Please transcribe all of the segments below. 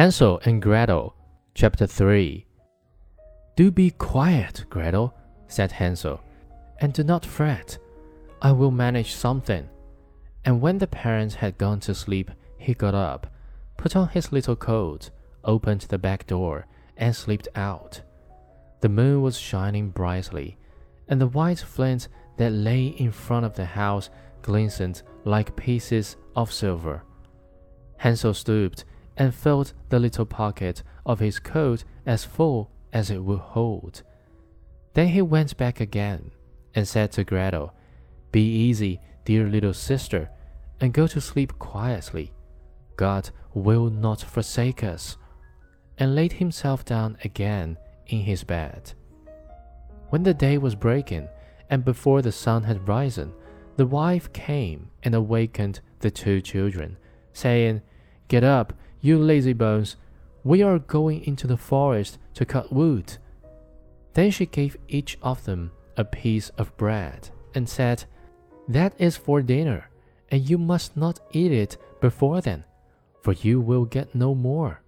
Hansel and Gretel, Chapter 3 Do be quiet, Gretel, said Hansel, and do not fret. I will manage something. And when the parents had gone to sleep, he got up, put on his little coat, opened the back door, and slipped out. The moon was shining brightly, and the white flint that lay in front of the house glistened like pieces of silver. Hansel stooped and filled the little pocket of his coat as full as it would hold. Then he went back again and said to Gretel, Be easy, dear little sister, and go to sleep quietly. God will not forsake us, and laid himself down again in his bed. When the day was breaking, and before the sun had risen, the wife came and awakened the two children, saying, Get up, you lazy bones, we are going into the forest to cut wood. Then she gave each of them a piece of bread and said, That is for dinner, and you must not eat it before then, for you will get no more.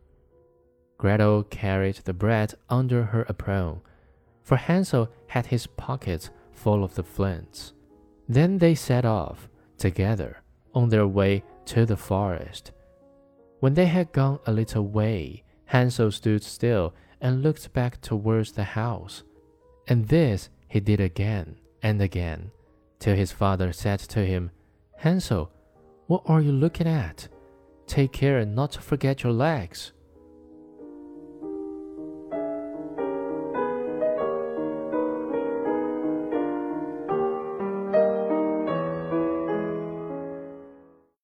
Gretel carried the bread under her apron, for Hansel had his pockets full of the flints. Then they set off together on their way to the forest. When they had gone a little way, Hansel stood still and looked back towards the house. And this he did again and again, till his father said to him, Hansel, what are you looking at? Take care not to forget your legs.